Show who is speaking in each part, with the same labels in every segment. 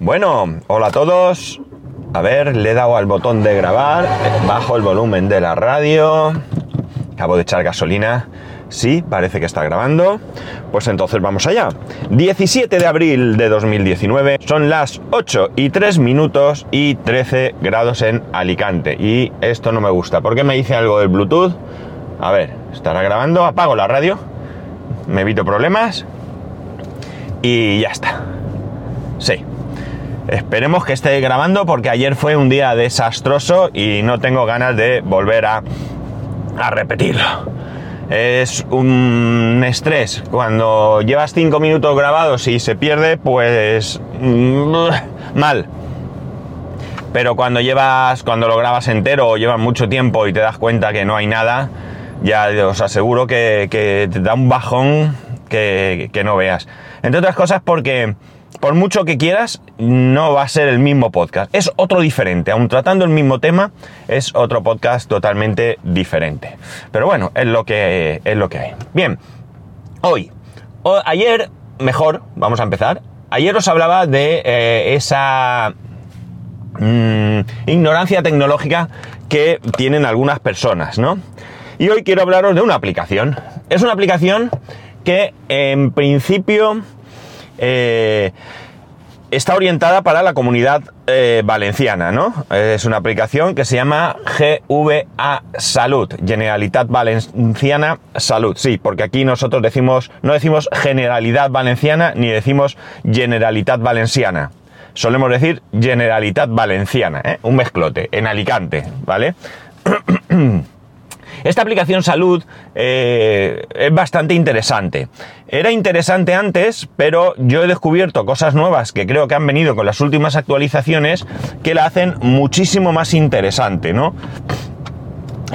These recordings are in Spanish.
Speaker 1: Bueno, hola a todos. A ver, le he dado al botón de grabar, bajo el volumen de la radio, acabo de echar gasolina. Sí, parece que está grabando. Pues entonces vamos allá. 17 de abril de 2019, son las 8 y 3 minutos y 13 grados en Alicante. Y esto no me gusta. ¿Por qué me dice algo del Bluetooth? A ver, estará grabando, apago la radio, me evito problemas y ya está. Sí. Esperemos que esté grabando porque ayer fue un día desastroso y no tengo ganas de volver a, a repetirlo. Es un estrés. Cuando llevas 5 minutos grabados y se pierde, pues mm, mal. Pero cuando llevas, cuando lo grabas entero o llevas mucho tiempo y te das cuenta que no hay nada, ya os aseguro que, te da un bajón que no veas. Entre otras cosas porque por mucho que quieras, no va a ser el mismo podcast. Es otro diferente. Aun tratando el mismo tema, es otro podcast totalmente diferente. Pero bueno, es lo que, es lo que hay. Bien, hoy, o, ayer, mejor, vamos a empezar. Ayer os hablaba de eh, esa mmm, ignorancia tecnológica que tienen algunas personas, ¿no? Y hoy quiero hablaros de una aplicación. Es una aplicación que en principio eh, está orientada para la comunidad eh, valenciana, ¿no? Es una aplicación que se llama GVA Salud, Generalitat Valenciana Salud. Sí, porque aquí nosotros decimos, no decimos Generalidad Valenciana ni decimos Generalitat Valenciana. Solemos decir Generalitat Valenciana, ¿eh? un mezclote, en Alicante, ¿vale? Esta aplicación salud eh, es bastante interesante. Era interesante antes, pero yo he descubierto cosas nuevas que creo que han venido con las últimas actualizaciones que la hacen muchísimo más interesante, ¿no?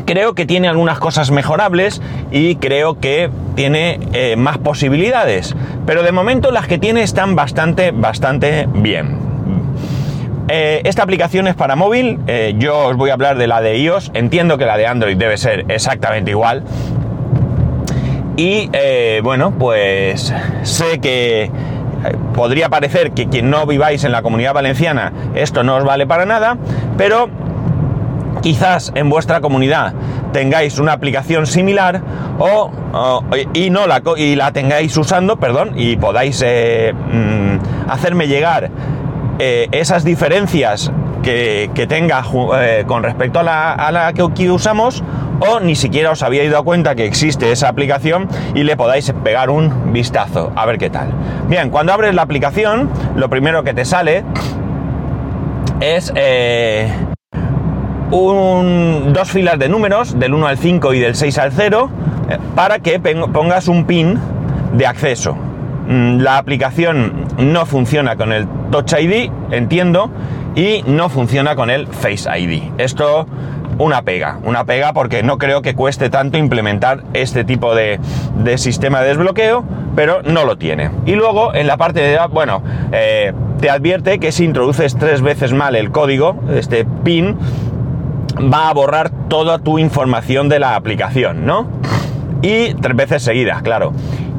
Speaker 1: Creo que tiene algunas cosas mejorables y creo que tiene eh, más posibilidades. Pero de momento las que tiene están bastante, bastante bien. Eh, esta aplicación es para móvil, eh, yo os voy a hablar de la de iOS, entiendo que la de Android debe ser exactamente igual. Y eh, bueno, pues sé que podría parecer que quien no viváis en la comunidad valenciana esto no os vale para nada, pero quizás en vuestra comunidad tengáis una aplicación similar o, y no la y la tengáis usando, perdón, y podáis mm, hacerme llegar eh, esas diferencias que, que tenga eh, con respecto a la, a la, que aquí usamos o ni siquiera os habíais dado cuenta que existe esa aplicación y le podáis pegar un vistazo a ver qué tal. Bien, cuando abres la aplicación, lo primero que te sale es eh, un, dos filas de números, del 1 al 5 y del 6 al 0, eh, para que pongas un pin de acceso. Mm, la aplicación no funciona con el Touch ID, entiendo, y no funciona con el Face ID. Esto una pega, una pega porque no creo que cueste tanto implementar este tipo de, de sistema de desbloqueo, pero no lo tiene. Y luego en la parte de, bueno, eh, te advierte que si introduces tres veces mal el código, este PIN, va a borrar toda tu información de la aplicación, ¿no? Y tres veces seguidas, claro.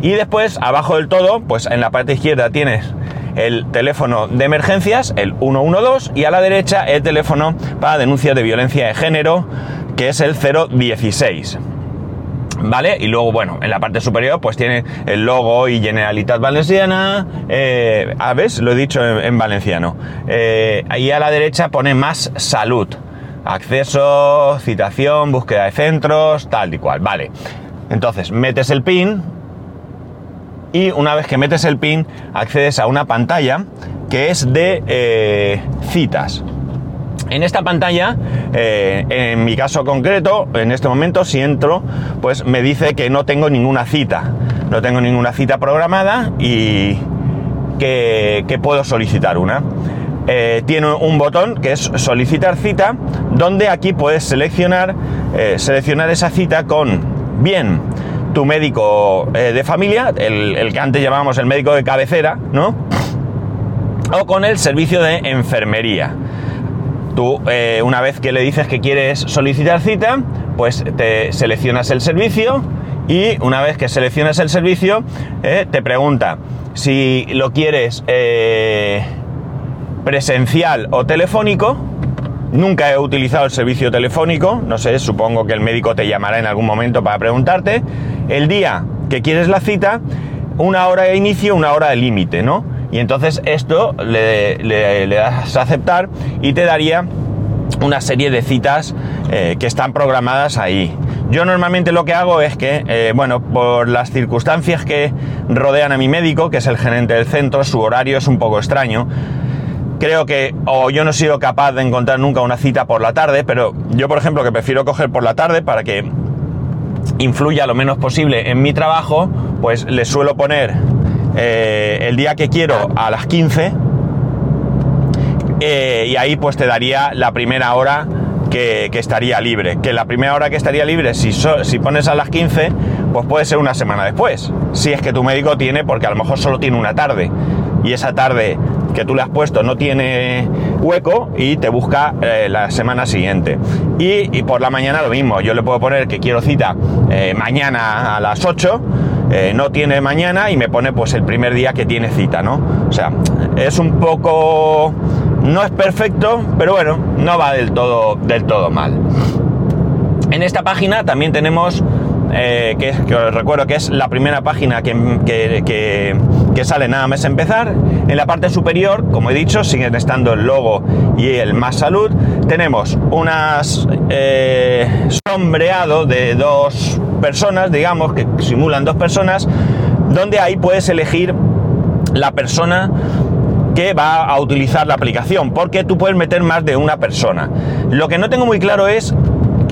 Speaker 1: Y después, abajo del todo, pues en la parte izquierda tienes el teléfono de emergencias, el 112, y a la derecha el teléfono para denuncias de violencia de género, que es el 016. ¿Vale? Y luego, bueno, en la parte superior pues tiene el logo y Generalitat Valenciana. Eh, ah. Lo he dicho en, en valenciano. Eh, ahí a la derecha pone más salud. Acceso, citación, búsqueda de centros, tal y cual. Vale. Entonces, metes el PIN, y una vez que metes el pin accedes a una pantalla que es de eh, citas. En esta pantalla, eh, en mi caso concreto, en este momento, si entro, pues me dice que no tengo ninguna cita. No tengo ninguna cita programada y que, puedo solicitar una. Eh, tiene un botón que es solicitar cita, donde aquí puedes seleccionar, seleccionar esa cita con bien tu médico eh, de familia, el, que antes llamábamos el médico de cabecera, ¿no? O con el servicio de enfermería. Tú, eh, una vez que le dices que quieres solicitar cita, pues te seleccionas el servicio y una vez que seleccionas el servicio, eh, te pregunta si lo quieres presencial o telefónico. Nunca he utilizado el servicio telefónico, no sé, supongo que el médico te llamará en algún momento para preguntarte. El día que quieres la cita, una hora de inicio, una hora de límite, ¿no? Y entonces esto le, das a aceptar y te daría una serie de citas eh, que están programadas ahí. Yo normalmente lo que hago es que, eh, bueno, por las circunstancias que rodean a mi médico, que es el gerente del centro, su horario es un poco extraño. Creo que, o yo no he sido capaz de encontrar nunca una cita por la tarde, pero yo, por ejemplo, que prefiero coger por la tarde para que influya lo menos posible en mi trabajo, pues le suelo poner eh, el día que quiero a las 15 eh, y ahí pues te daría la primera hora que, estaría libre. Que la primera hora que estaría libre, si, si pones a las 15, pues puede ser una semana después. Si es que tu médico tiene, porque a lo mejor solo tiene una tarde y esa tarde que tú le has puesto no tiene hueco y te busca eh, la semana siguiente. Y, por la mañana lo mismo, yo le puedo poner que quiero cita eh, mañana a las 8, eh, no tiene mañana y me pone pues el primer día que tiene cita, ¿no? O sea, es un poco... No es perfecto, pero bueno, no va del todo, del todo mal. En esta página también tenemos eh, que, os recuerdo que es la primera página que, sale nada más empezar. En la parte superior, como he dicho, siguen estando el logo y el Más Salud. Tenemos unas eh, sombreado de dos personas, digamos, que simulan dos personas, donde ahí puedes elegir la persona que va a utilizar la aplicación, porque tú puedes meter más de una persona. Lo que no tengo muy claro es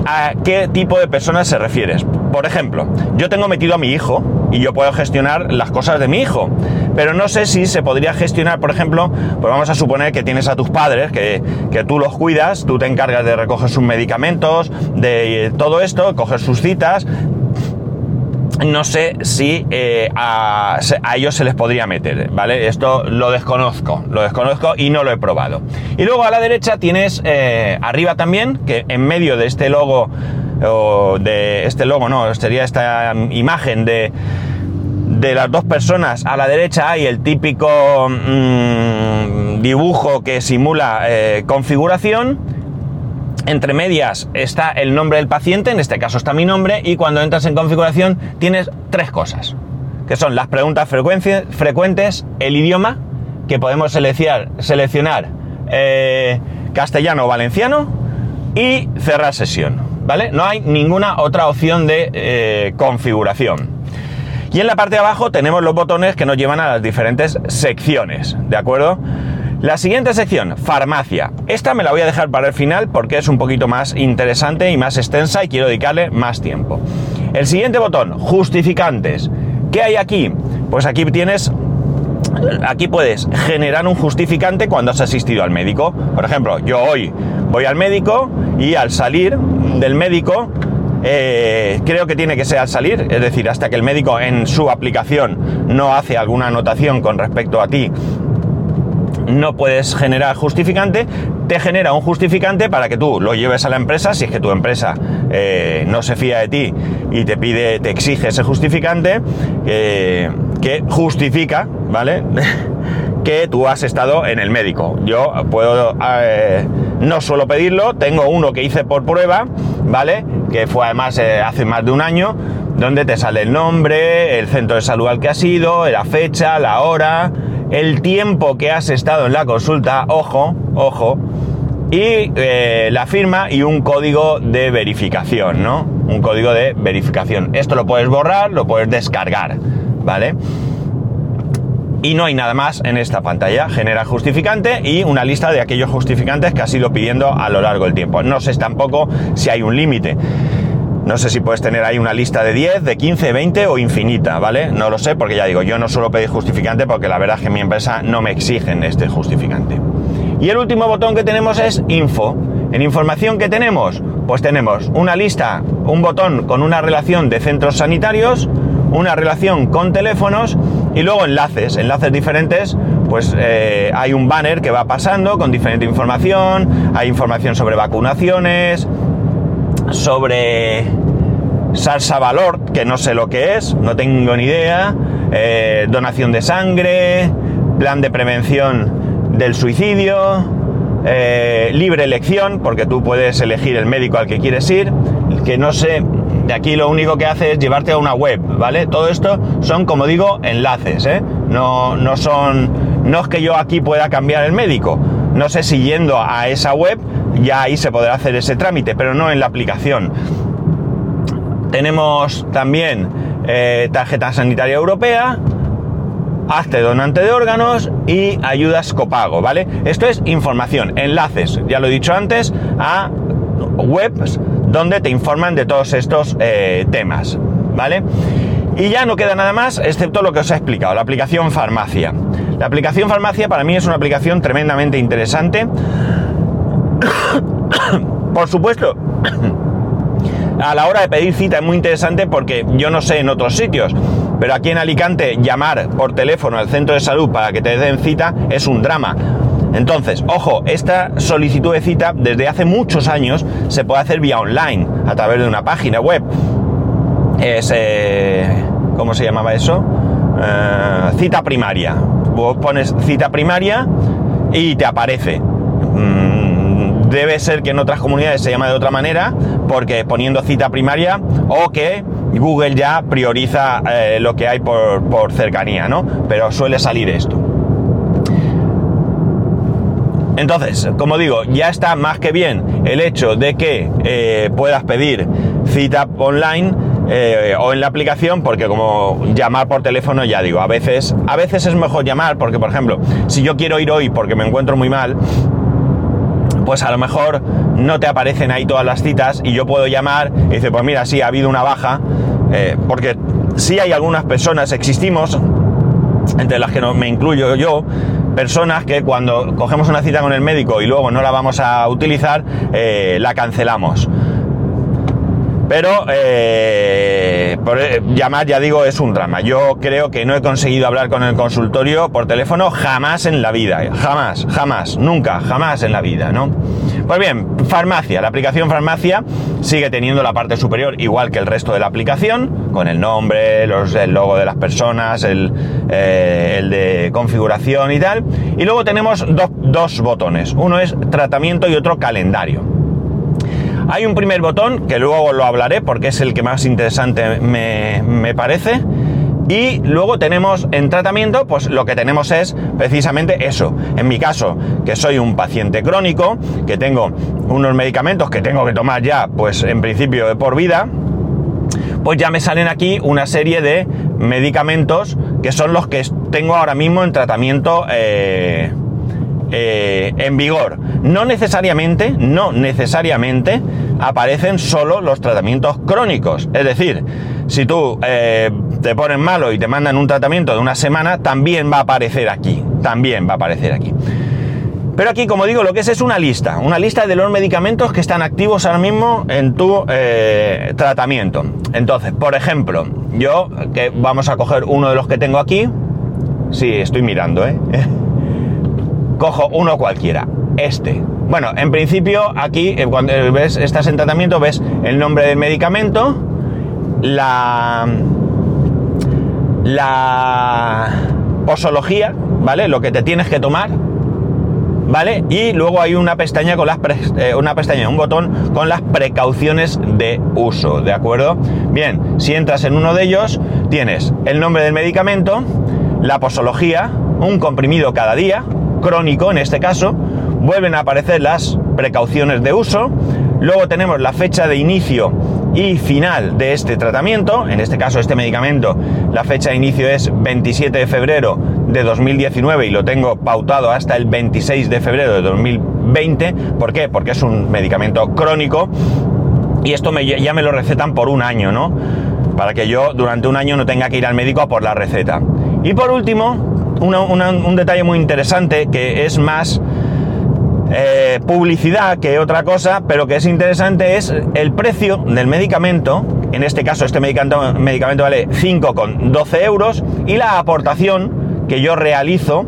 Speaker 1: a qué tipo de personas se refieres. Por ejemplo, yo tengo metido a mi hijo y yo puedo gestionar las cosas de mi hijo, pero no sé si se podría gestionar, por ejemplo, pues vamos a suponer que tienes a tus padres, que, que tú los cuidas, tú te encargas de recoger sus medicamentos, de todo esto, coger sus citas, no sé si eh, a, ellos se les podría meter, ¿vale? Esto lo desconozco, lo desconozco y no lo he probado. Y luego a la derecha tienes eh, arriba también, que en medio de este logo, o de este logo, no, sería esta imagen de, de las dos personas, a la derecha hay el típico mm, dibujo que simula eh, configuración. Entre medias está el nombre del paciente, en este caso está mi nombre, y cuando entras en configuración tienes tres cosas, que son las preguntas frecuentes, el idioma, que podemos seleccionar, eh, castellano o valenciano, y cerrar sesión, ¿vale? No hay ninguna otra opción de eh, configuración. Y en la parte de abajo tenemos los botones que nos llevan a las diferentes secciones, ¿de acuerdo? La siguiente sección, farmacia. Esta me la voy a dejar para el final porque es un poquito más interesante y más extensa y quiero dedicarle más tiempo. El siguiente botón, justificantes. ¿Qué hay aquí? Pues aquí tienes aquí puedes generar un justificante cuando has asistido al médico. Por ejemplo, yo hoy voy al médico y al salir del médico, eh, creo que tiene que ser al salir, es decir, hasta que el médico en su aplicación no hace alguna anotación con respecto a ti no puedes generar justificante, te genera un justificante para que tú lo lleves a la empresa, si es que tu empresa eh, no se fía de ti y te pide, te exige ese justificante, eh, que justifica, ¿vale? que tú has estado en el médico. Yo puedo, eh, no suelo pedirlo, tengo uno que hice por prueba, ¿vale? Que fue además hace más de un año, donde te sale el nombre, el centro de salud al que has ido, la fecha, la hora, el tiempo que has estado en la consulta, ojo, ojo, y eh, la firma y un código de verificación, ¿no? Un código de verificación. Esto lo puedes borrar, lo puedes descargar, ¿vale? Y no hay nada más en esta pantalla. Genera justificante y una lista de aquellos justificantes que has ido pidiendo a lo largo del tiempo. No sé tampoco si hay un límite. No sé si puedes tener ahí una lista de 10, de 15, 20 o infinita, ¿vale? No lo sé porque ya digo, yo no suelo pedir justificante porque la verdad es que mi empresa no me exigen este justificante. Y el último botón que tenemos es info. En información que tenemos, pues tenemos una lista, un botón con una relación de centros sanitarios, una relación con teléfonos y luego enlaces, enlaces diferentes, pues eh, hay un banner que va pasando con diferente información, hay información sobre vacunaciones, sobre salsa valor, que no sé lo que es, no tengo ni idea, eh, donación de sangre, plan de prevención del suicidio, eh, libre elección, porque tú puedes elegir el médico al que quieres ir, que no sé, de aquí lo único que hace es llevarte a una web, ¿vale? Todo esto son, como digo, enlaces, ¿eh? No, no son, no es que yo aquí pueda cambiar el médico, no sé si yendo a esa web ya ahí se podrá hacer ese trámite, pero no en la aplicación. Tenemos también eh, tarjeta sanitaria europea, hazte donante de órganos y ayudas copago, ¿vale? Esto es información, enlaces, ya lo he dicho antes, a webs donde te informan de todos estos eh, temas, ¿vale? Y ya no queda nada más, excepto lo que os he explicado, la aplicación farmacia. La aplicación farmacia para mí es una aplicación tremendamente interesante. Por supuesto, a la hora de pedir cita es muy interesante porque yo no sé en otros sitios, pero aquí en Alicante llamar por teléfono al centro de salud para que te den cita es un drama. Entonces, ojo, esta solicitud de cita desde hace muchos años se puede hacer vía online, a través de una página web. Eh, ¿cómo se llamaba eso? Eh, cita primaria. Vos pones cita primaria y te aparece. Mm, debe ser que en otras comunidades se llama de otra manera, porque poniendo cita primaria o que Google ya prioriza eh, lo que hay por, por cercanía, ¿no? Pero suele salir esto. Entonces, como digo, ya está más que bien el hecho de que eh, puedas pedir cita online eh, o en la aplicación, porque como llamar por teléfono, ya digo, a veces, a veces es mejor llamar, porque por ejemplo, si yo quiero ir hoy porque me encuentro muy mal, pues a lo mejor no te aparecen ahí todas las citas y yo puedo llamar y decir, pues mira, sí, ha habido una baja, eh, porque sí hay algunas personas, existimos, entre las que no, me incluyo yo, personas que cuando cogemos una cita con el médico y luego no la vamos a utilizar, eh, la cancelamos. Pero eh, por, eh, llamar, ya digo, es un drama. Yo creo que no he conseguido hablar con el consultorio por teléfono jamás en la vida. Jamás, jamás, nunca, jamás en la vida, ¿no? Pues bien, farmacia. La aplicación farmacia sigue teniendo la parte superior igual que el resto de la aplicación, con el nombre, los, el logo de las personas, el, eh, el de configuración y tal. Y luego tenemos dos, dos botones. Uno es tratamiento y otro calendario. Hay un primer botón que luego lo hablaré porque es el que más interesante me, me, parece. Y luego tenemos en tratamiento, pues lo que tenemos es precisamente eso. En mi caso, que soy un paciente crónico, que tengo unos medicamentos que tengo que tomar ya, pues en principio por vida, pues ya me salen aquí una serie de medicamentos que son los que tengo ahora mismo en tratamiento. Eh, eh, en vigor. No necesariamente, no necesariamente aparecen solo los tratamientos crónicos. Es decir, si tú eh, te pones malo y te mandan un tratamiento de una semana, también va a aparecer aquí. También va a aparecer aquí. Pero aquí, como digo, lo que es es una lista, una lista de los medicamentos que están activos ahora mismo en tu eh, tratamiento. Entonces, por ejemplo, yo, que vamos a coger uno de los que tengo aquí. Sí, estoy mirando, ¿eh? cojo uno cualquiera, este. Bueno, en principio aquí, eh, cuando ves, estás en tratamiento, ves el nombre del medicamento, la, la posología, ¿vale? Lo que te tienes que tomar, ¿vale? Y luego hay una pestaña con las eh, una pestaña, un botón con las precauciones de uso, ¿de acuerdo? Bien, si entras en uno de ellos, tienes el nombre del medicamento, la posología, un comprimido cada día, crónico en este caso, vuelven a aparecer las precauciones de uso, luego tenemos la fecha de inicio y final de este tratamiento, en este caso este medicamento, la fecha de inicio es 27 de febrero de 2019 y lo tengo pautado hasta el 26 de febrero de 2020, ¿por qué? Porque es un medicamento crónico y esto ya me lo recetan por un año, ¿no? Para que yo durante un año no tenga que ir al médico a por la receta. Y por último, un detalle muy interesante que es más eh, publicidad que otra cosa, pero que es interesante es el precio del medicamento. En este caso, este medicamento, medicamento vale 5,12 euros y la aportación que yo realizo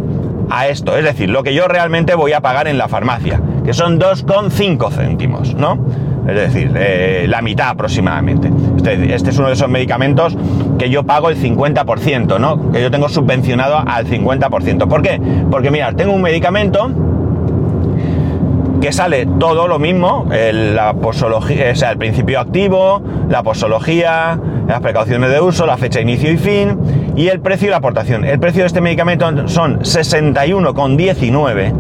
Speaker 1: a esto, es decir, lo que yo realmente voy a pagar en la farmacia, que son 2,5 céntimos, ¿no? Es decir, eh, la mitad aproximadamente. Este, este, es uno de esos medicamentos que yo pago el 50%, ¿no? Que yo tengo subvencionado al 50%. ¿Por qué? Porque mira, tengo un medicamento que sale todo lo mismo, la posología, o sea, el principio activo, la posología, las precauciones de uso, la fecha de inicio y fin, y el precio y la aportación. El precio de este medicamento son 61,19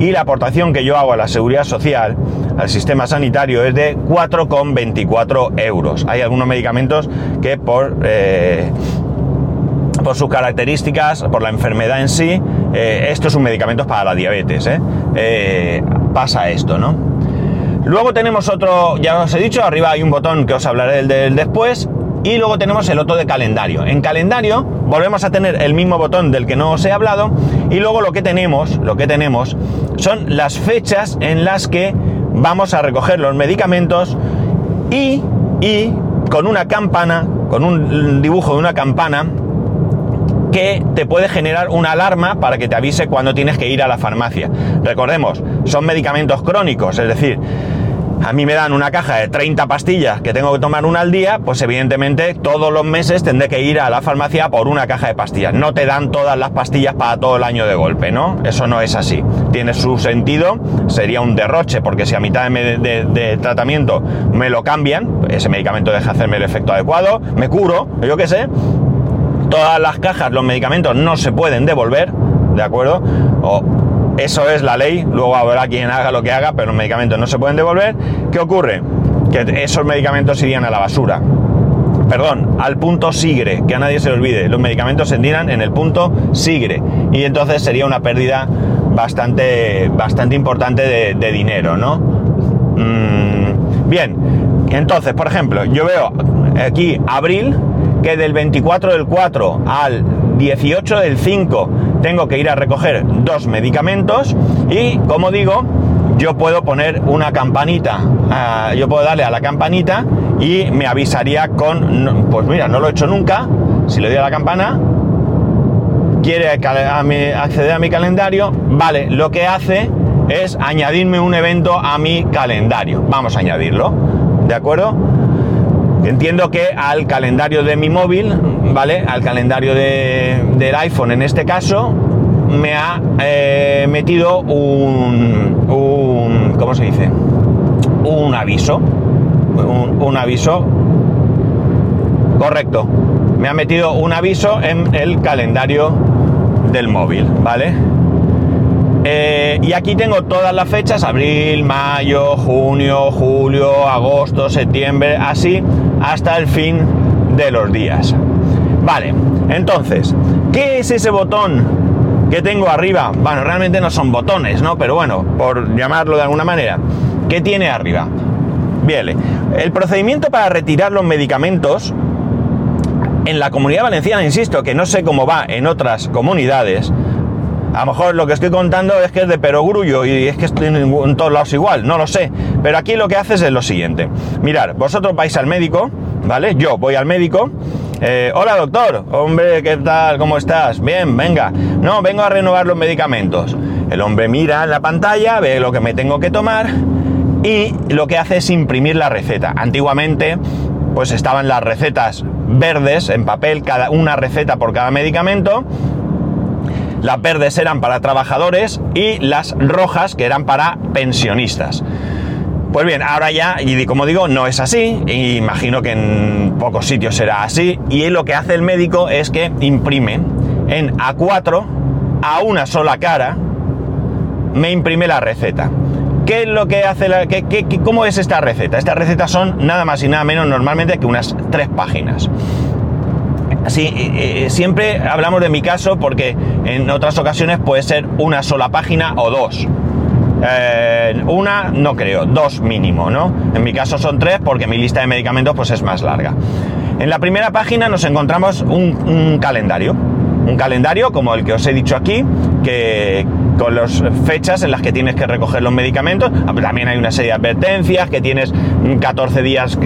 Speaker 1: y la aportación que yo hago a la seguridad social, al sistema sanitario, es de 4,24 euros. Hay algunos medicamentos que por, eh, por sus características, por la enfermedad en sí, eh, esto es un medicamento para la diabetes, ¿eh? pasa esto, ¿no? Luego tenemos otro, ya os he dicho, arriba hay un botón que os hablaré del después, y luego tenemos el otro de calendario. En calendario volvemos a tener el mismo botón del que no os he hablado y luego lo que tenemos, lo que tenemos son las fechas en las que vamos a recoger los medicamentos y, y con una campana, con un dibujo de una campana que te puede generar una alarma para que te avise cuando tienes que ir a la farmacia. Recordemos, son medicamentos crónicos, es decir, a mí me dan una caja de 30 pastillas que tengo que tomar una al día, pues evidentemente todos los meses tendré que ir a la farmacia por una caja de pastillas. No te dan todas las pastillas para todo el año de golpe, ¿no? Eso no es así. Tiene su sentido, sería un derroche, porque si a mitad de, tratamiento me lo cambian, ese medicamento deja de hacerme el efecto adecuado, me curo, yo qué sé. Todas las cajas, los medicamentos no se pueden devolver, ¿de acuerdo? O eso es la ley, luego habrá quien haga lo que haga, pero los medicamentos no se pueden devolver. ¿Qué ocurre? Que esos medicamentos irían a la basura. Perdón, al punto sigre, que a nadie se le olvide. Los medicamentos se tiran en el punto sigre. Y entonces sería una pérdida bastante, bastante importante de, dinero, ¿no? Mm, bien, entonces, por ejemplo, yo veo aquí abril, que del 24 del 4 al 18 del 5 tengo que ir a recoger dos medicamentos y como digo, yo puedo poner una campanita, ah, yo puedo darle a la campanita y me avisaría con, pues mira, no lo he hecho nunca, si le doy a la campana, quiere acceder a mi calendario, vale, lo que hace es añadirme un evento a mi calendario. Vamos a añadirlo, ¿de acuerdo? Entiendo que al calendario de mi móvil, ¿vale? Al calendario del iPhone en este caso, me ha eh, metido un, un, ¿Cómo se dice? Un aviso. Un, aviso. Correcto. Me ha metido un aviso en el calendario del móvil, ¿vale? Eh, y aquí tengo todas las fechas, abril, mayo, junio, julio, agosto, septiembre, así hasta el fin de los días. Vale, entonces, ¿qué es ese botón que tengo arriba? Bueno, realmente no son botones, ¿no? Pero bueno, por llamarlo de alguna manera. ¿Qué tiene arriba? Bien, el procedimiento para retirar los medicamentos en la comunidad valenciana, insisto, que no sé cómo va en otras comunidades, a lo mejor lo que estoy contando es que es de perogrullo y es que estoy en, todos lados igual, no lo sé. Pero aquí lo que haces es lo siguiente. Mirar, vosotros vais al médico, ¿vale? Yo voy al médico. Eh, hola doctor, hombre, ¿qué tal? ¿Cómo estás? Bien, venga. No, vengo a renovar los medicamentos. El hombre mira en la pantalla, ve lo que me tengo que tomar y lo que hace es imprimir la receta. Antiguamente, pues estaban las recetas verdes en papel, cada una receta por cada medicamento las verdes eran para trabajadores y las rojas que eran para pensionistas. Pues bien, ahora ya, y como digo, no es así, imagino que en pocos sitios será así, y lo que hace el médico es que imprime en A4 a una sola cara, me imprime la receta. ¿Qué es lo que hace la, ¿Cómo es esta receta? Estas recetas son nada más y nada menos normalmente que unas tres páginas. Sí, eh, eh, siempre hablamos de mi caso porque en otras ocasiones puede ser una sola página o dos. Eh, una no creo, dos mínimo, ¿no? En mi caso son tres porque mi lista de medicamentos pues es más larga. En la primera página nos encontramos un, calendario. Un calendario como el que os he dicho aquí, que con las fechas en las que tienes que recoger los medicamentos. Ah, también hay una serie de advertencias que tienes 14 días,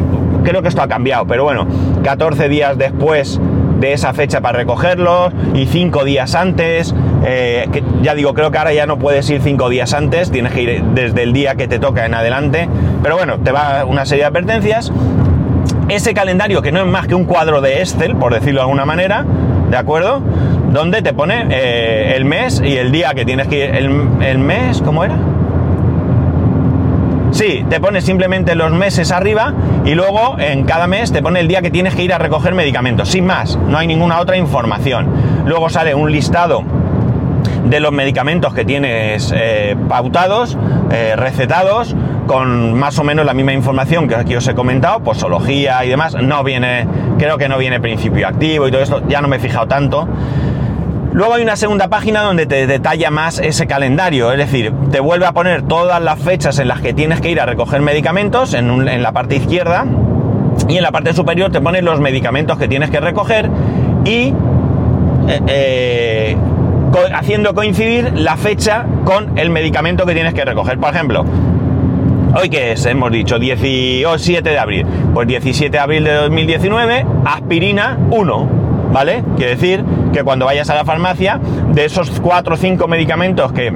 Speaker 1: creo que esto ha cambiado, pero bueno, 14 días después de esa fecha para recogerlos y cinco días antes. Eh, que ya digo, creo que ahora ya no puedes ir cinco días antes, tienes que ir desde el día que te toca en adelante. Pero bueno, te va una serie de advertencias. ese calendario que no es más que un cuadro de Excel, por decirlo de alguna manera, ¿de acuerdo? Donde te pone eh, el mes y el día que tienes que ir. El, el mes, ¿cómo era? Sí, te pone simplemente los meses arriba y luego en cada mes te pone el día que tienes que ir a recoger medicamentos. Sin más, no hay ninguna otra información. Luego sale un listado de los medicamentos que tienes eh, pautados, eh, recetados, con más o menos la misma información que aquí os he comentado, posología y demás. No viene, creo que no viene principio activo y todo esto, ya no me he fijado tanto. Luego hay una segunda página donde te detalla más ese calendario, es decir, te vuelve a poner todas las fechas en las que tienes que ir a recoger medicamentos en, la parte izquierda y en la parte superior te pone los medicamentos que tienes que recoger y eh, eh, haciendo coincidir la fecha con el medicamento que tienes que recoger. Por ejemplo, hoy que es, hemos dicho 17 de abril, pues 17 de abril de 2019, aspirina 1 ¿vale? Quiere decir que cuando vayas a la farmacia, de esos 4 o 5 medicamentos que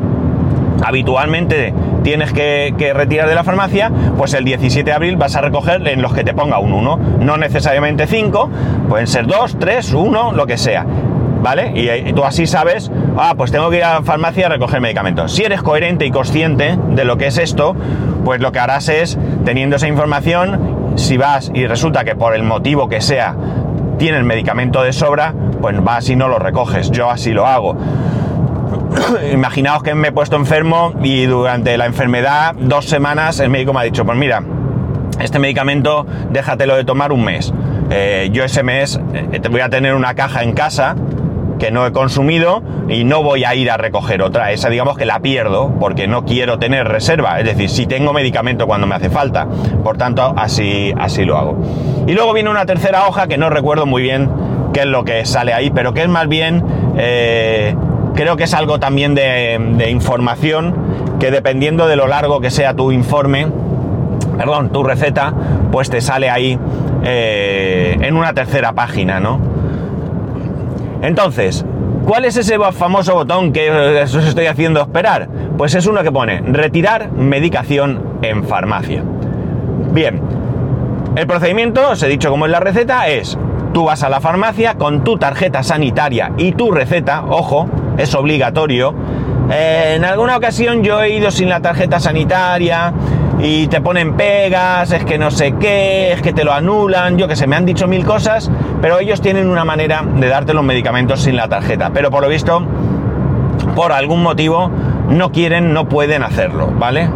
Speaker 1: habitualmente tienes que, retirar de la farmacia, pues el 17 de abril vas a recoger en los que te ponga un 1. No necesariamente 5, pueden ser 2, 3, 1, lo que sea. ¿Vale? Y, tú así sabes, ah, pues tengo que ir a la farmacia a recoger medicamentos. Si eres coherente y consciente de lo que es esto, pues lo que harás es, teniendo esa información, si vas y resulta que por el motivo que sea tienes medicamento de sobra, pues vas y no lo recoges. Yo así lo hago. Imaginaos que me he puesto enfermo y durante la enfermedad, dos semanas, el médico me ha dicho, pues mira, este medicamento déjatelo de tomar un mes. Eh, yo ese mes eh, voy a tener una caja en casa que no he consumido y no voy a ir a recoger otra. Esa digamos que la pierdo porque no quiero tener reserva. Es decir, si tengo medicamento cuando me hace falta. Por tanto, así, así lo hago. Y luego viene una tercera hoja que no recuerdo muy bien qué es lo que sale ahí, pero que es más bien... Eh, creo que es algo también de, información que dependiendo de lo largo que sea tu informe, perdón, tu receta, pues te sale ahí eh, en una tercera página, ¿no? Entonces, ¿cuál es ese famoso botón que os estoy haciendo esperar? Pues es uno que pone retirar medicación en farmacia. Bien, el procedimiento, os he dicho como en la receta, es tú vas a la farmacia con tu tarjeta sanitaria y tu receta, ojo, es obligatorio. Eh, en alguna ocasión yo he ido sin la tarjeta sanitaria y te ponen pegas, es que no sé qué, es que te lo anulan, yo que sé, me han dicho mil cosas, pero ellos tienen una manera de darte los medicamentos sin la tarjeta, pero por lo visto, por algún motivo, no quieren, no pueden hacerlo, ¿vale?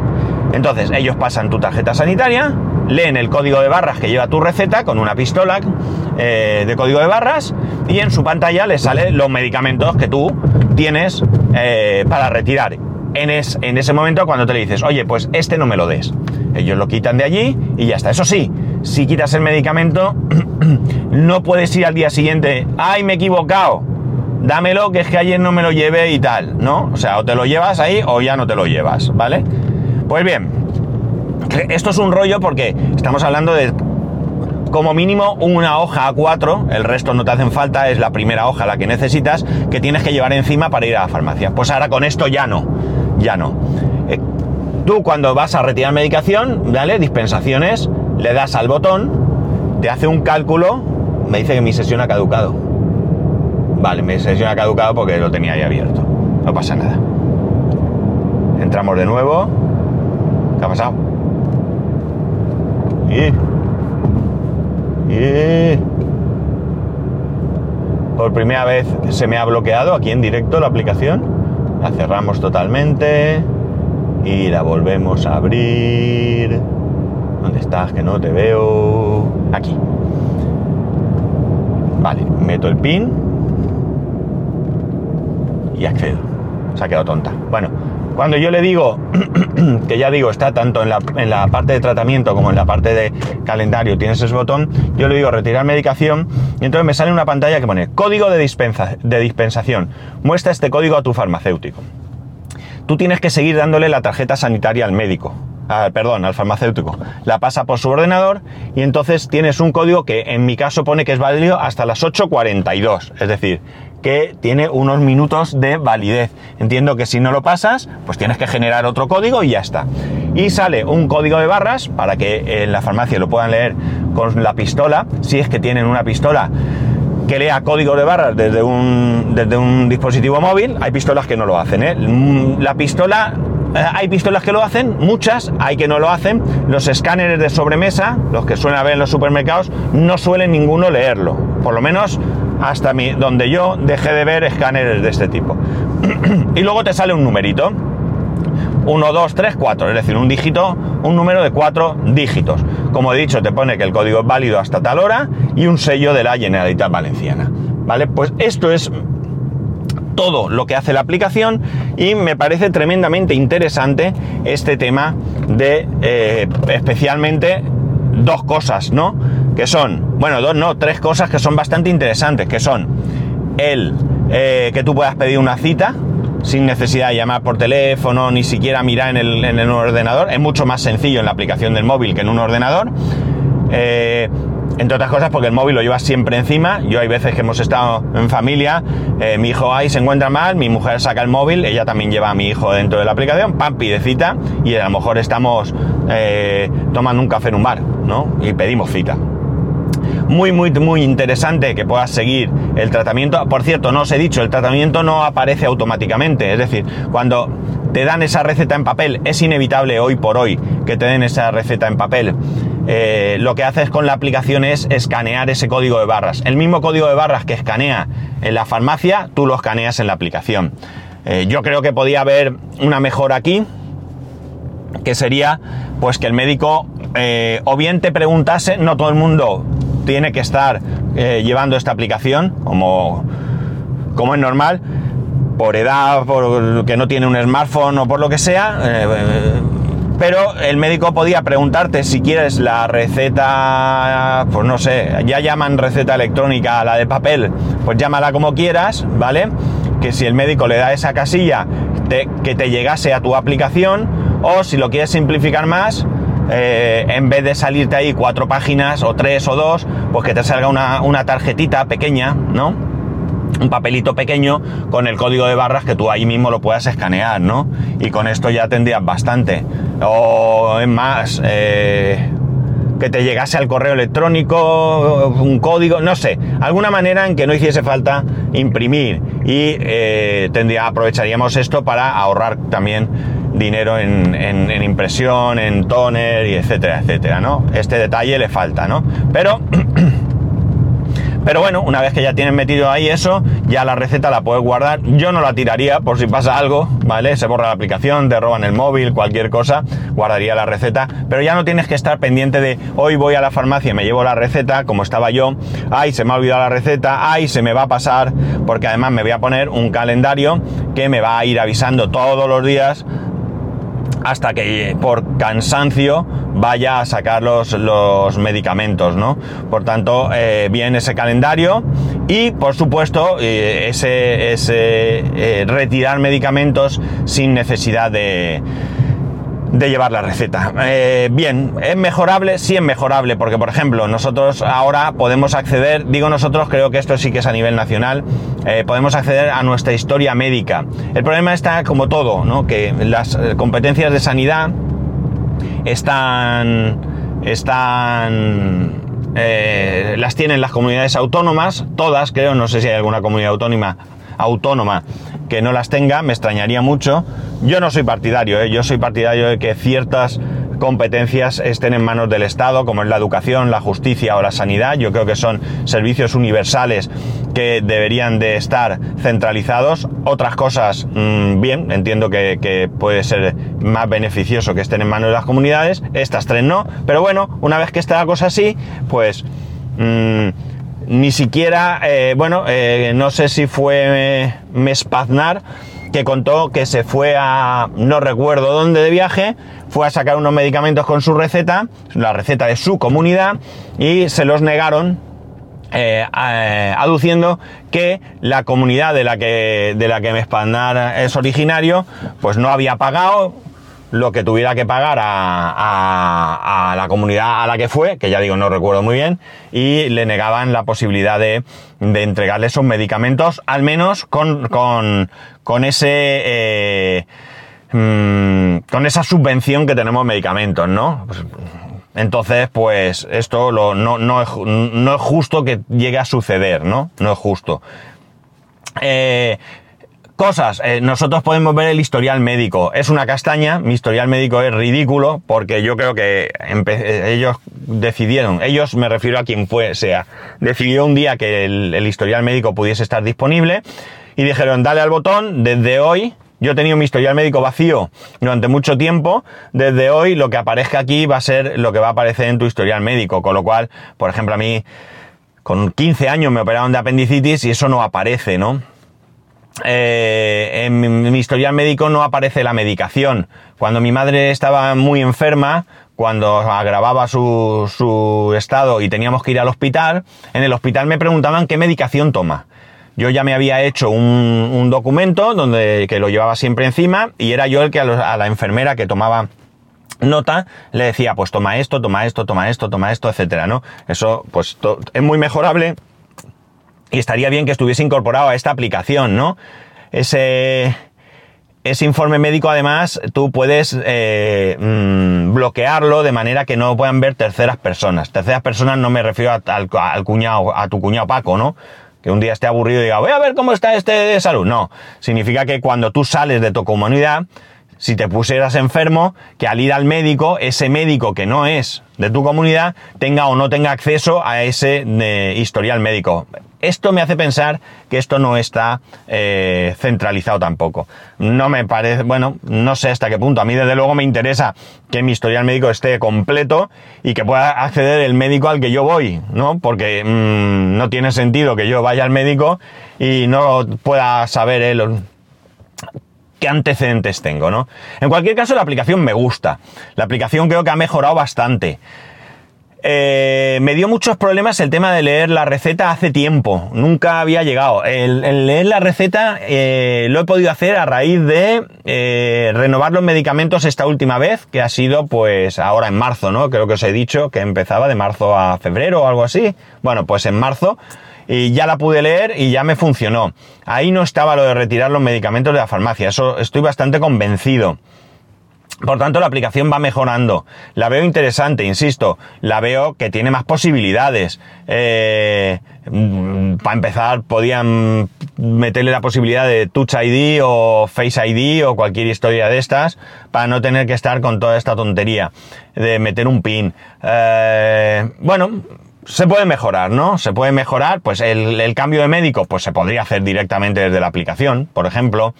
Speaker 1: Entonces, ellos pasan tu tarjeta sanitaria, leen el código de barras que lleva tu receta con una pistola eh, de código de barras y en su pantalla les salen los medicamentos que tú tienes eh, para retirar en, ese momento cuando te le dices, oye, pues este no me lo des. Ellos lo quitan de allí y ya está. Eso sí, si quitas el medicamento, no puedes ir al día siguiente, ay, me he equivocado, dámelo, que es que ayer no me lo llevé y tal, ¿no? O sea, o te lo llevas ahí o ya no te lo llevas, ¿vale? Pues bien, esto es un rollo porque estamos hablando de como mínimo una hoja A4, el resto no te hacen falta, es la primera hoja la que necesitas, que tienes que llevar encima para ir a la farmacia. Pues ahora con esto ya no ya no. Eh, tú cuando vas a retirar medicación, ¿vale? Dispensaciones, le das al botón, te hace un cálculo, me dice que mi sesión ha caducado. Vale, mi sesión ha caducado porque lo tenía ahí abierto. No pasa nada. Entramos de nuevo. ¿Qué ha pasado? Y... Y... Por primera vez se me ha bloqueado aquí en directo la aplicación la cerramos totalmente y la volvemos a abrir. ¿Dónde estás? Que no te veo. Aquí. Vale, meto el pin y accedo. Se ha quedado tonta. Bueno, cuando yo le digo, que ya digo, está tanto en la, en la, parte de tratamiento como en la parte de calendario, tienes ese botón, yo le digo retirar medicación y entonces me sale una pantalla que pone código de, dispensa, de dispensación. Muestra este código a tu farmacéutico. Tú tienes que seguir dándole la tarjeta sanitaria al médico. perdón, al farmacéutico. La pasa por su ordenador y entonces tienes un código que en mi caso pone que es válido hasta las 8.42. Es decir, que tiene unos minutos de validez. Entiendo que si no lo pasas, pues tienes que generar otro código y ya está. Y sale un código de barras para que en la farmacia lo puedan leer con la pistola, si es que tienen una pistola que lea código de barras desde un, desde un dispositivo móvil. Hay pistolas que no lo hacen. ¿eh? Mm, la pistola, eh, hay pistolas que lo hacen, muchas, hay que no lo hacen. Los escáneres de sobremesa, los que suelen haber en los supermercados, no suelen ninguno leerlo. Por lo menos hasta mi, donde yo dejé de ver escáneres de este tipo. y luego te sale un numerito. 1, 2, 3, 4, es decir, un dígito, un número de cuatro dígitos. Como he dicho, te pone que el código es válido hasta tal hora y un sello de la Generalitat Valenciana. ¿Vale? Pues esto es todo lo que hace la aplicación y me parece tremendamente interesante este tema de eh, especialmente dos cosas, ¿no? Que son, bueno, dos no, tres cosas que son bastante interesantes, que son el eh, que tú puedas pedir una cita, sin necesidad de llamar por teléfono, ni siquiera mirar en el, en el ordenador. Es mucho más sencillo en la aplicación del móvil que en un ordenador. Eh, entre otras cosas porque el móvil lo llevas siempre encima. Yo hay veces que hemos estado en familia, eh, mi hijo ahí se encuentra mal, mi mujer saca el móvil, ella también lleva a mi hijo dentro de la aplicación, pam, pide cita y a lo mejor estamos tomando un café en un bar, ¿no? Y pedimos cita muy, muy, muy interesante que puedas seguir el tratamiento. Por cierto, no os he dicho, el tratamiento no aparece automáticamente. Es decir, cuando te dan esa receta en papel, es inevitable hoy por hoy que te den esa receta en papel. Eh, lo que haces con la aplicación es escanear ese código de barras. El mismo código de barras que escanea en la farmacia, tú lo escaneas en la aplicación. Eh, yo creo que podía haber una mejora aquí, que sería pues que el médico eh, o bien te preguntase, no todo el mundo tiene que estar eh, llevando esta aplicación como, como es normal, por edad, por que no tiene un smartphone o por lo que sea. Eh, pero el médico podía preguntarte si quieres la receta, pues no sé, ya llaman receta electrónica a la de papel, pues llámala como quieras, ¿vale? Que si el médico le da esa casilla, que te llegase a tu aplicación, o si lo quieres simplificar más, eh, en vez de salirte ahí cuatro páginas o tres o dos, pues que te salga una, tarjetita pequeña, ¿no? Un papelito pequeño con el código de barras que tú ahí mismo lo puedas escanear, ¿no? Y con esto ya tendrías bastante. O es más, eh, que te llegase al correo electrónico, un código, no sé, alguna manera en que no hiciese falta imprimir y eh, tendría, aprovecharíamos esto para ahorrar también dinero en, impresión, en toner y etcétera, etcétera, ¿no? Este detalle le falta, ¿no? Pero... Pero bueno, una vez que ya tienes metido ahí eso, ya la receta la puedes guardar. Yo no la tiraría por si pasa algo, ¿vale? Se borra la aplicación, te roban el móvil, cualquier cosa, guardaría la receta. Pero ya no tienes que estar pendiente de hoy voy a la farmacia y me llevo la receta, como estaba yo. Ay, se me ha olvidado la receta, ay, se me va a pasar, porque además me voy a poner un calendario que me va a ir avisando todos los días hasta que por cansancio vaya a sacar los, medicamentos, ¿no? Por tanto, eh, bien ese calendario y, por supuesto, eh, ese, ese eh, retirar medicamentos sin necesidad de de llevar la receta. Eh, bien, ¿es mejorable? Sí es mejorable, porque por ejemplo, nosotros ahora podemos acceder, digo nosotros, creo que esto sí que es a nivel nacional, eh, podemos acceder a nuestra historia médica. El problema está como todo, ¿no? Que las eh, competencias de sanidad están... están las tienen las comunidades autónomas, todas creo, no sé si hay alguna comunidad autónoma autónoma que no las tenga, me extrañaría mucho. Yo no soy partidario, ¿eh? yo soy partidario de que ciertas competencias estén en manos del Estado, como es la educación, la justicia o la sanidad. Yo creo que son servicios universales que deberían de estar centralizados. Otras cosas, mm, bien, entiendo que, puede ser más beneficioso que estén en manos de las comunidades. Estas tres no. Pero bueno, una vez que está la cosa así, pues... Mm, ni siquiera, eh, bueno, eh, no sé si fue eh, Mespaznar que contó que se fue a, no recuerdo dónde de viaje, fue a sacar unos medicamentos con su receta, la receta de su comunidad, y se los negaron aduciendo que la comunidad de la que, de la que Mespaznar es originario, pues no había pagado, lo que tuviera que pagar a, la comunidad a la que fue, que ya digo, no recuerdo muy bien, y le negaban la posibilidad de, entregarle esos medicamentos, al menos con, con, ese... Eh, mm, con esa subvención que tenemos medicamentos, ¿no? Pues, Entonces, pues esto lo, no, no, es, no, es, justo que llegue a suceder, ¿no? No es justo. Eh, cosas, eh, nosotros podemos ver el historial médico. Es una castaña, mi historial médico es ridículo porque yo creo que ellos decidieron, ellos me refiero a quien fue, sea, decidió un día que el historial médico pudiese estar disponible y dijeron, dale al botón, desde hoy yo he tenido mi historial médico vacío durante mucho tiempo. Desde hoy lo que aparezca aquí va a ser lo que va a aparecer en tu historial médico. Con lo cual, por ejemplo, a mí con 15 años me operaron de apendicitis y eso no aparece, ¿no? Eh, en mi, historial médico no aparece la medicación. Cuando mi madre estaba muy enferma, cuando agravaba su, su estado y teníamos que ir al hospital, en el hospital me preguntaban qué medicación toma. Yo ya me había hecho un, documento donde que lo llevaba siempre encima y era yo el que a, la enfermera que tomaba nota le decía, pues toma esto, toma esto, toma esto, toma esto, etcétera, ¿no? Eso, pues es muy mejorable y estaría bien que estuviese incorporado a esta aplicación, ¿no? Ese, ese informe médico, además, tú puedes eh, mm, bloquearlo de manera que no puedan ver terceras personas. Terceras personas no me refiero al, al, cuñado, a tu cuñado Paco, ¿no? que un día esté aburrido y diga, voy a ver cómo está este de salud. No, significa que cuando tú sales de tu comunidad, si te pusieras enfermo, que al ir al médico, ese médico que no es de tu comunidad tenga o no tenga acceso a ese eh, historial médico. Esto me hace pensar que esto no está eh, centralizado tampoco. No me parece, bueno, no sé hasta qué punto. A mí desde luego me interesa que mi historial médico esté completo y que pueda acceder el médico al que yo voy, ¿no? Porque mm, no tiene sentido que yo vaya al médico y no pueda saber él antecedentes tengo, ¿no? En cualquier caso, la aplicación me gusta. La aplicación creo que ha mejorado bastante. Eh, me dio muchos problemas el tema de leer la receta hace tiempo. Nunca había llegado. El, leer la receta eh, lo he podido hacer a raíz de eh, renovar los medicamentos esta última vez, que ha sido pues ahora en marzo, ¿no? Creo que os he dicho que empezaba de marzo a febrero o algo así. Bueno, pues en marzo y ya la pude leer y ya me funcionó. Ahí no estaba lo de retirar los medicamentos de la farmacia. Eso estoy bastante convencido. Por tanto, la aplicación va mejorando. La veo interesante, insisto. La veo que tiene más posibilidades. Eh, mm, para empezar, podían meterle la posibilidad de Touch ID o Face ID o cualquier historia de estas para no tener que estar con toda esta tontería de meter un pin. Eh, bueno, se puede mejorar, ¿no? Se puede mejorar, pues el, cambio de médico, pues se podría hacer directamente desde la aplicación, por ejemplo.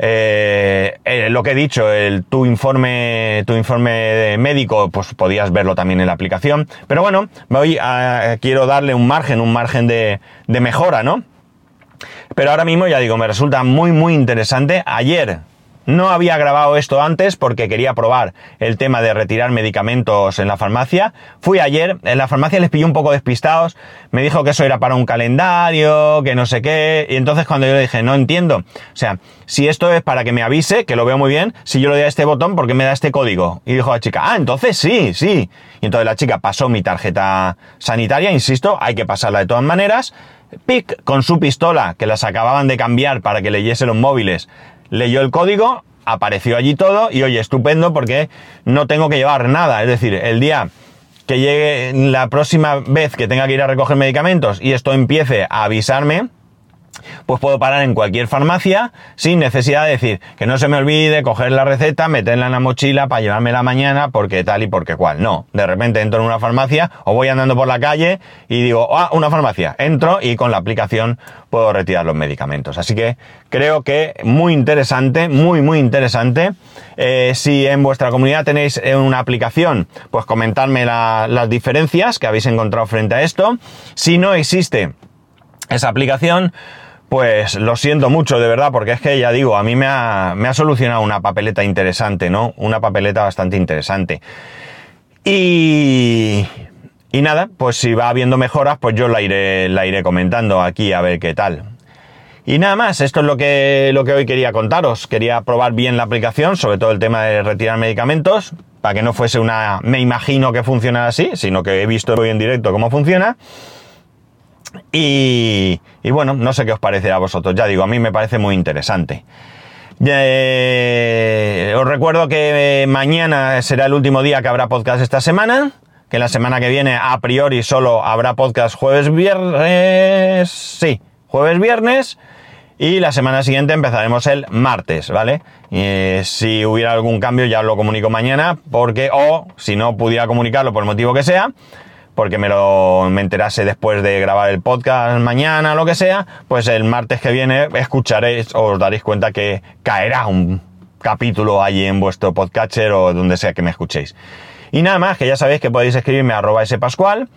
Speaker 1: Eh, eh, lo que he dicho, el, tu informe, tu informe médico, pues podías verlo también en la aplicación. Pero bueno, voy a, quiero darle un margen, un margen de, de mejora, ¿no? Pero ahora mismo, ya digo, me resulta muy, muy interesante. Ayer no había grabado esto antes porque quería probar el tema de retirar medicamentos en la farmacia. Fui ayer, en la farmacia les pillé un poco despistados, me dijo que eso era para un calendario, que no sé qué, y entonces cuando yo le dije, no entiendo, o sea, si esto es para que me avise, que lo veo muy bien, si yo le doy a este botón, ¿por qué me da este código? Y dijo la chica, ah, entonces sí, sí. Y entonces la chica pasó mi tarjeta sanitaria, insisto, hay que pasarla de todas maneras, PIC con su pistola, que las acababan de cambiar para que leyese los móviles, leyó el código, apareció allí todo y oye, estupendo porque no tengo que llevar nada. Es decir, el día que llegue la próxima vez que tenga que ir a recoger medicamentos y esto empiece a avisarme, pues puedo parar en cualquier farmacia sin necesidad de decir que no se me olvide coger la receta, meterla en la mochila para llevármela mañana porque tal y porque cual. No, de repente entro en una farmacia o voy andando por la calle y digo, ah, una farmacia, entro y con la aplicación puedo retirar los medicamentos. Así que creo que muy interesante, muy, muy interesante. Eh, si en vuestra comunidad tenéis una aplicación, pues comentadme las diferencias que habéis encontrado frente a esto. Si no existe esa aplicación, pues lo siento mucho, de verdad, porque es que ya digo, a mí me ha, me ha solucionado una papeleta interesante, ¿no? Una papeleta bastante interesante. Y, y nada, pues si va habiendo mejoras, pues yo la iré, la iré comentando aquí a ver qué tal. Y nada más, esto es lo que, lo que hoy quería contaros. Quería probar bien la aplicación, sobre todo el tema de retirar medicamentos, para que no fuese una me imagino que funciona así, sino que he visto hoy en directo cómo funciona. Y, bueno, no sé qué os parece a vosotros. Ya digo, a mí me parece muy interesante. Eh, os recuerdo que mañana será el último día que habrá podcast esta semana, que la semana que viene a priori solo habrá podcast jueves viernes, sí, jueves viernes y la semana siguiente empezaremos el martes, ¿vale? Y si hubiera algún cambio ya os lo comunico mañana, porque, o si no pudiera comunicarlo por el motivo que sea, porque me lo me enterase después de grabar el podcast mañana lo que sea, pues el martes que viene escucharéis o os daréis cuenta que caerá un capítulo allí en vuestro podcatcher o donde sea que me escuchéis. Y nada más, que ya sabéis que podéis escribirme a arroba spascual,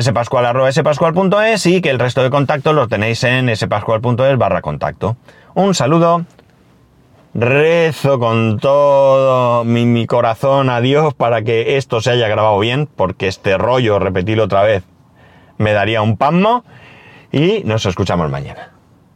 Speaker 1: spascual arroba spascual.es y que el resto de contactos los tenéis en spascual.es barra contacto. Un saludo Rezo con todo mi, corazón a Dios para que esto se haya grabado bien, porque este rollo, repetirlo otra vez, me daría un pasmo. Y nos escuchamos mañana.